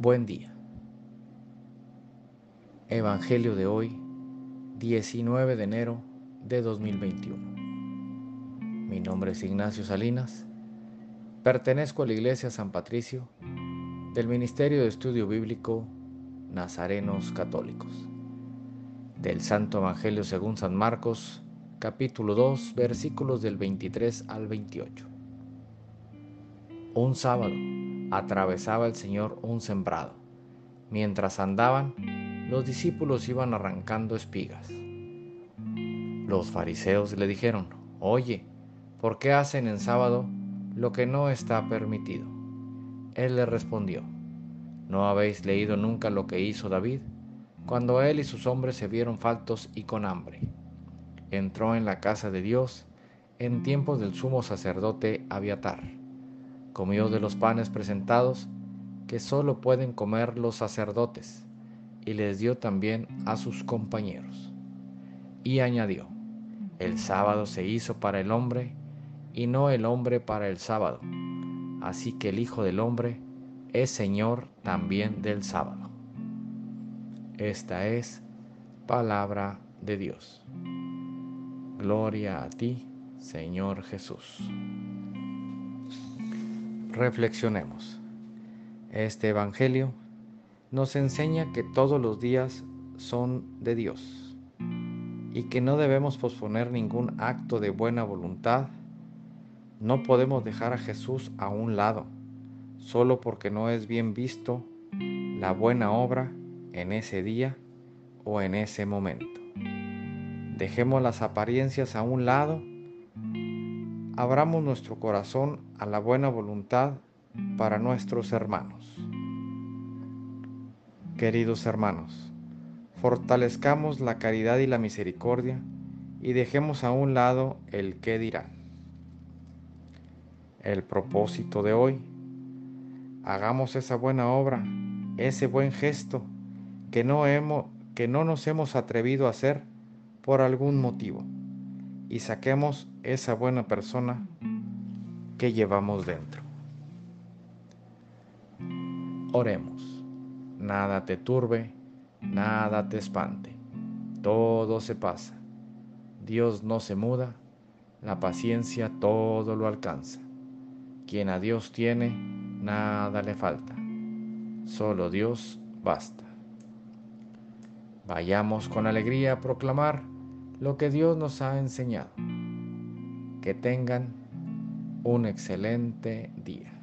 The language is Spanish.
Buen día. Evangelio de hoy, 19 de enero de 2021. Mi nombre es Ignacio Salinas. Pertenezco a la Iglesia San Patricio del Ministerio de Estudio Bíblico Nazarenos Católicos. Del Santo Evangelio según San Marcos, capítulo 2, versículos del 23 al 28. Un sábado atravesaba el Señor un sembrado. Mientras andaban, los discípulos iban arrancando espigas. Los fariseos le dijeron, Oye, ¿por qué hacen en sábado lo que no está permitido? Él le respondió, ¿no habéis leído nunca lo que hizo David cuando él y sus hombres se vieron faltos y con hambre? Entró en la casa de Dios en tiempos del sumo sacerdote Abiatar comió de los panes presentados que solo pueden comer los sacerdotes, y les dio también a sus compañeros. Y añadió, el sábado se hizo para el hombre, y no el hombre para el sábado, así que el Hijo del Hombre es Señor también del sábado. Esta es palabra de Dios. Gloria a ti, Señor Jesús. Reflexionemos. Este Evangelio nos enseña que todos los días son de Dios y que no debemos posponer ningún acto de buena voluntad. No podemos dejar a Jesús a un lado solo porque no es bien visto la buena obra en ese día o en ese momento. Dejemos las apariencias a un lado abramos nuestro corazón a la buena voluntad para nuestros hermanos. Queridos hermanos, fortalezcamos la caridad y la misericordia y dejemos a un lado el qué dirán. El propósito de hoy, hagamos esa buena obra, ese buen gesto que no, hemos, que no nos hemos atrevido a hacer por algún motivo y saquemos esa buena persona que llevamos dentro. Oremos. Nada te turbe, nada te espante. Todo se pasa. Dios no se muda, la paciencia todo lo alcanza. Quien a Dios tiene, nada le falta. Solo Dios basta. Vayamos con alegría a proclamar lo que Dios nos ha enseñado. Que tengan un excelente día.